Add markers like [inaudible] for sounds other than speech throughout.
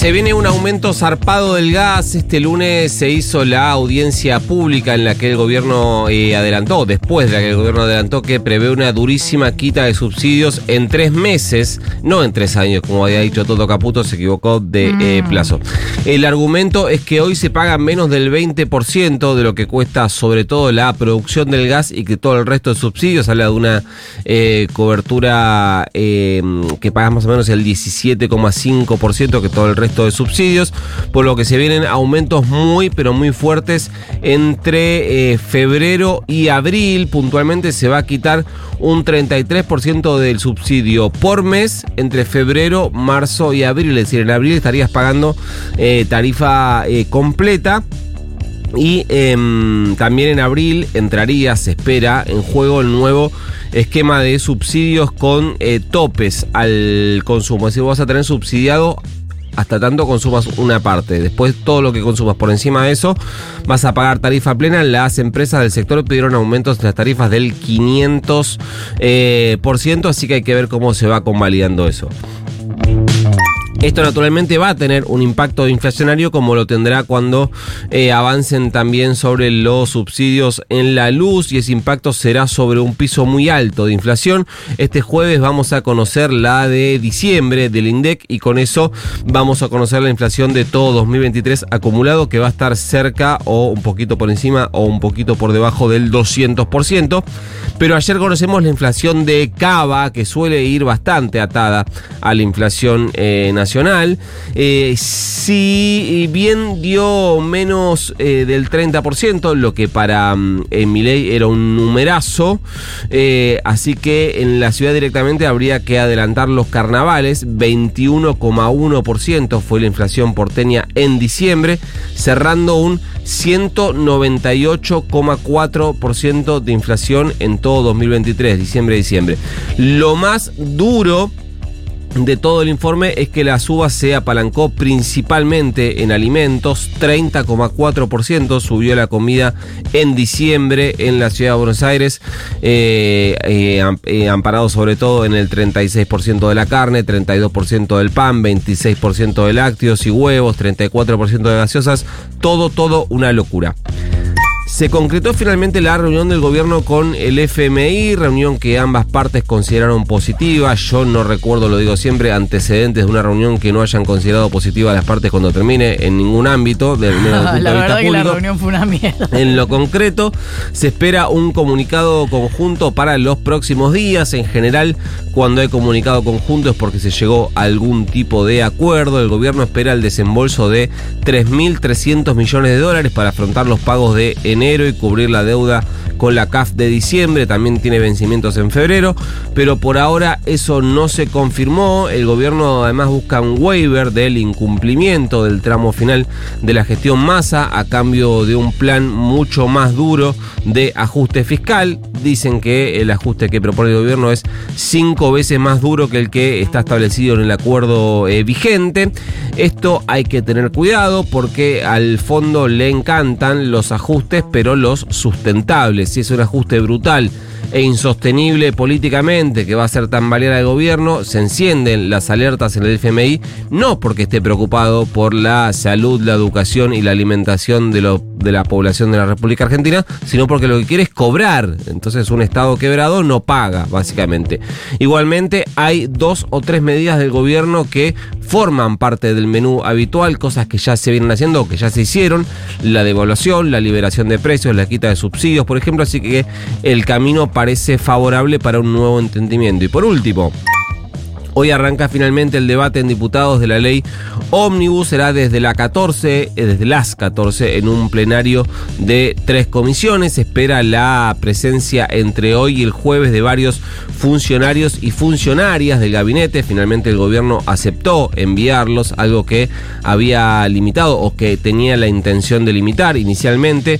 Se viene un aumento zarpado del gas. Este lunes se hizo la audiencia pública en la que el gobierno eh, adelantó, después de la que el gobierno adelantó, que prevé una durísima quita de subsidios en tres meses, no en tres años, como había dicho Toto Caputo, se equivocó de eh, plazo. El argumento es que hoy se paga menos del 20% de lo que cuesta sobre todo la producción del gas y que todo el resto de subsidios habla de una eh, cobertura que paga más o menos el 17,5% que todo el resto de subsidios, por lo que se vienen aumentos muy, pero muy fuertes entre eh, febrero y abril. Puntualmente se va a quitar un 33% del subsidio por mes entre febrero, marzo y abril. Es decir, en abril estarías pagando eh, tarifa eh, completa. Y em, también en abril entraría, se espera, en juego el nuevo esquema de subsidios con topes al consumo. Es decir, vas a tener subsidiado hasta tanto consumas una parte. Después todo lo que consumas por encima de eso vas a pagar tarifa plena. Las empresas del sector pidieron aumentos en las tarifas del 500%, eh, por ciento, así que hay que ver cómo se va convalidando eso. Esto naturalmente va a tener un impacto inflacionario como lo tendrá cuando eh, avancen también sobre los subsidios en la luz y ese impacto será sobre un piso muy alto de inflación. Este jueves vamos a conocer la de diciembre del INDEC y con eso vamos a conocer la inflación de todo 2023 acumulado que va a estar cerca o un poquito por encima o un poquito por debajo del 200%. Pero ayer conocemos la inflación de Cava que suele ir bastante atada a la inflación eh, nacional eh, si bien dio menos eh, del 30%, lo que para mm, mi ley era un numerazo, eh, así que en la ciudad directamente habría que adelantar los carnavales, 21,1% fue la inflación porteña en diciembre, cerrando un 198,4% de inflación en todo 2023, diciembre-diciembre. Lo más duro de todo el informe es que la suba se apalancó principalmente en alimentos, 30,4% subió la comida en diciembre en la ciudad de Buenos Aires, eh, eh, eh, amparado sobre todo en el 36% de la carne, 32% del pan, 26% de lácteos y huevos, 34% de gaseosas, todo, todo una locura. Se concretó finalmente la reunión del gobierno con el FMI, reunión que ambas partes consideraron positiva. Yo no recuerdo, lo digo siempre, antecedentes de una reunión que no hayan considerado positiva las partes cuando termine en ningún ámbito. Del, [laughs] la verdad que la reunión fue una mierda. En lo concreto, se espera un comunicado conjunto para los próximos días. En general, cuando hay comunicado conjunto es porque se llegó a algún tipo de acuerdo. El gobierno espera el desembolso de 3.300 millones de dólares para afrontar los pagos de enero y cubrir la deuda con la CAF de diciembre, también tiene vencimientos en febrero, pero por ahora eso no se confirmó. El gobierno además busca un waiver del incumplimiento del tramo final de la gestión masa a cambio de un plan mucho más duro de ajuste fiscal. Dicen que el ajuste que propone el gobierno es cinco veces más duro que el que está establecido en el acuerdo eh, vigente. Esto hay que tener cuidado porque al fondo le encantan los ajustes, pero los sustentables. Si es un ajuste brutal e insostenible políticamente que va a tan tambalear el gobierno, se encienden las alertas en el FMI, no porque esté preocupado por la salud, la educación y la alimentación de, lo, de la población de la República Argentina, sino porque lo que quiere es cobrar. Entonces un Estado quebrado no paga, básicamente. Igualmente hay dos o tres medidas del gobierno que forman parte del menú habitual, cosas que ya se vienen haciendo que ya se hicieron, la devaluación, la liberación de precios, la quita de subsidios, por ejemplo, así que el camino parece favorable para un nuevo entendimiento. Y por último, Hoy arranca finalmente el debate en diputados de la ley Omnibus. Será desde la 14, eh, desde las 14, en un plenario de tres comisiones. Espera la presencia entre hoy y el jueves de varios funcionarios y funcionarias del gabinete. Finalmente el gobierno aceptó enviarlos, algo que había limitado o que tenía la intención de limitar inicialmente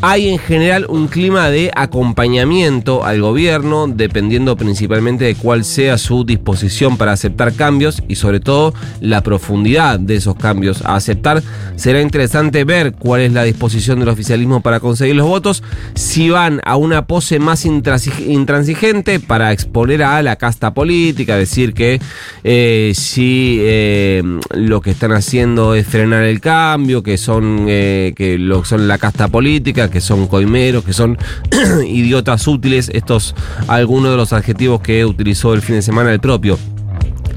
hay en general un clima de acompañamiento al gobierno, dependiendo principalmente de cuál sea su disposición para aceptar cambios y sobre todo la profundidad de esos cambios a aceptar. Será interesante ver cuál es la disposición del oficialismo para conseguir los votos, si van a una pose más intransigente para exponer a la casta política, decir que eh, si eh, lo que están haciendo es frenar el cambio, que son, eh, que lo, son la casta política, que son coimeros, que son [clears throat] idiotas útiles, estos algunos de los adjetivos que utilizó el fin de semana el propio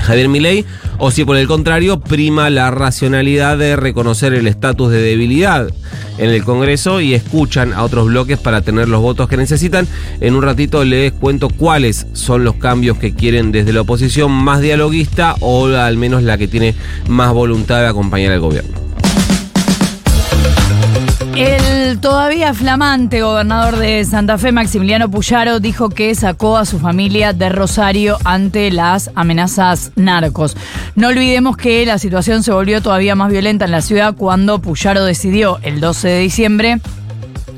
Javier Milei, o si por el contrario prima la racionalidad de reconocer el estatus de debilidad en el Congreso y escuchan a otros bloques para tener los votos que necesitan. En un ratito les cuento cuáles son los cambios que quieren desde la oposición más dialoguista o al menos la que tiene más voluntad de acompañar al gobierno. El todavía flamante gobernador de Santa Fe, Maximiliano Puyaro, dijo que sacó a su familia de Rosario ante las amenazas narcos. No olvidemos que la situación se volvió todavía más violenta en la ciudad cuando Puyaro decidió el 12 de diciembre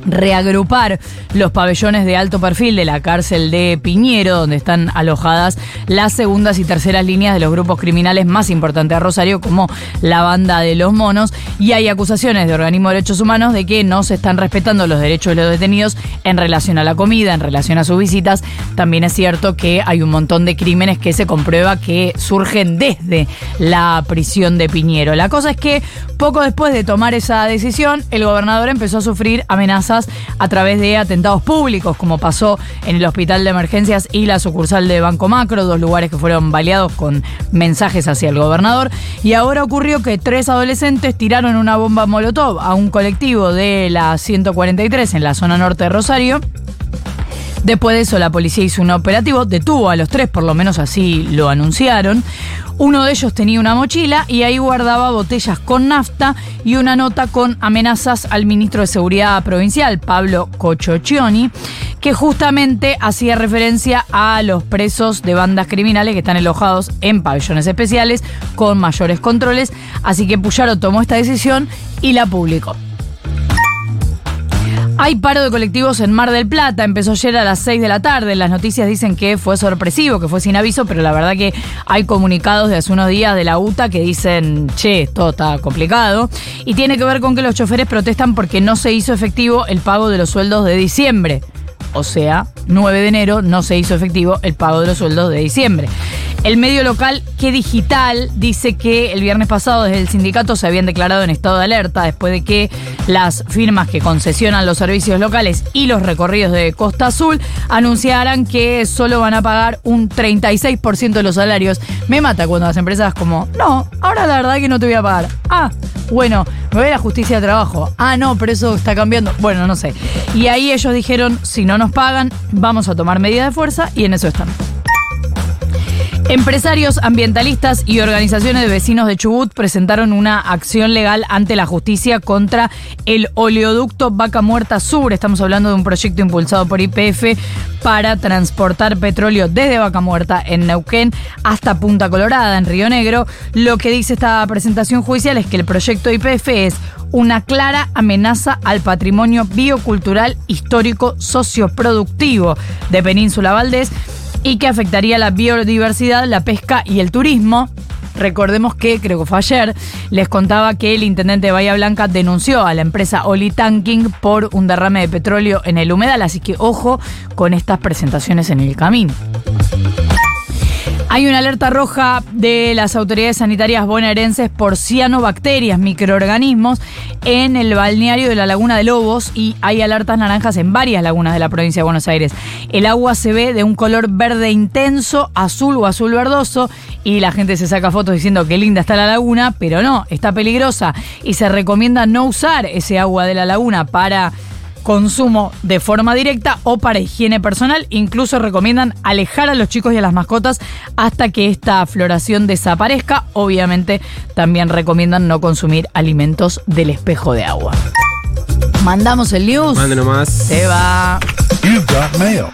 reagrupar los pabellones de alto perfil de la cárcel de Piñero, donde están alojadas las segundas y terceras líneas de los grupos criminales más importantes de Rosario, como la banda de los monos, y hay acusaciones de organismos de derechos humanos de que no se están respetando los derechos de los detenidos en relación a la comida, en relación a sus visitas. También es cierto que hay un montón de crímenes que se comprueba que surgen desde la prisión de Piñero. La cosa es que poco después de tomar esa decisión, el gobernador empezó a sufrir amenazas a través de atentados públicos, como pasó en el Hospital de Emergencias y la sucursal de Banco Macro, dos lugares que fueron baleados con mensajes hacia el gobernador. Y ahora ocurrió que tres adolescentes tiraron una bomba molotov a un colectivo de la 143 en la zona norte de Rosario. Después de eso, la policía hizo un operativo, detuvo a los tres, por lo menos así lo anunciaron. Uno de ellos tenía una mochila y ahí guardaba botellas con nafta y una nota con amenazas al ministro de Seguridad Provincial, Pablo Cochocioni, que justamente hacía referencia a los presos de bandas criminales que están alojados en pabellones especiales con mayores controles. Así que Puyaro tomó esta decisión y la publicó. Hay paro de colectivos en Mar del Plata, empezó ayer a las 6 de la tarde. Las noticias dicen que fue sorpresivo, que fue sin aviso, pero la verdad que hay comunicados de hace unos días de la UTA que dicen, che, todo está complicado. Y tiene que ver con que los choferes protestan porque no se hizo efectivo el pago de los sueldos de diciembre. O sea, 9 de enero no se hizo efectivo el pago de los sueldos de diciembre. El medio local Que Digital dice que el viernes pasado desde el sindicato se habían declarado en estado de alerta después de que las firmas que concesionan los servicios locales y los recorridos de Costa Azul anunciaran que solo van a pagar un 36% de los salarios. Me mata cuando las empresas como, no, ahora la verdad que no te voy a pagar. Ah, bueno, me voy a la justicia de trabajo. Ah, no, pero eso está cambiando. Bueno, no sé. Y ahí ellos dijeron, si no nos pagan, vamos a tomar medidas de fuerza y en eso están. Empresarios, ambientalistas y organizaciones de vecinos de Chubut presentaron una acción legal ante la justicia contra el oleoducto Vaca Muerta Sur. Estamos hablando de un proyecto impulsado por IPF para transportar petróleo desde Vaca Muerta en Neuquén hasta Punta Colorada en Río Negro. Lo que dice esta presentación judicial es que el proyecto IPF es una clara amenaza al patrimonio biocultural histórico socioproductivo de Península Valdés y que afectaría la biodiversidad, la pesca y el turismo. Recordemos que, creo que fue ayer, les contaba que el intendente de Bahía Blanca denunció a la empresa Oli Tanking por un derrame de petróleo en el humedal, así que ojo con estas presentaciones en el camino. Hay una alerta roja de las autoridades sanitarias bonaerenses por cianobacterias, microorganismos, en el balneario de la Laguna de Lobos y hay alertas naranjas en varias lagunas de la provincia de Buenos Aires. El agua se ve de un color verde intenso, azul o azul verdoso y la gente se saca fotos diciendo que linda está la laguna, pero no, está peligrosa y se recomienda no usar ese agua de la laguna para consumo de forma directa o para higiene personal. Incluso recomiendan alejar a los chicos y a las mascotas hasta que esta floración desaparezca. Obviamente también recomiendan no consumir alimentos del espejo de agua. Mandamos el news. Mande nomás. Se va.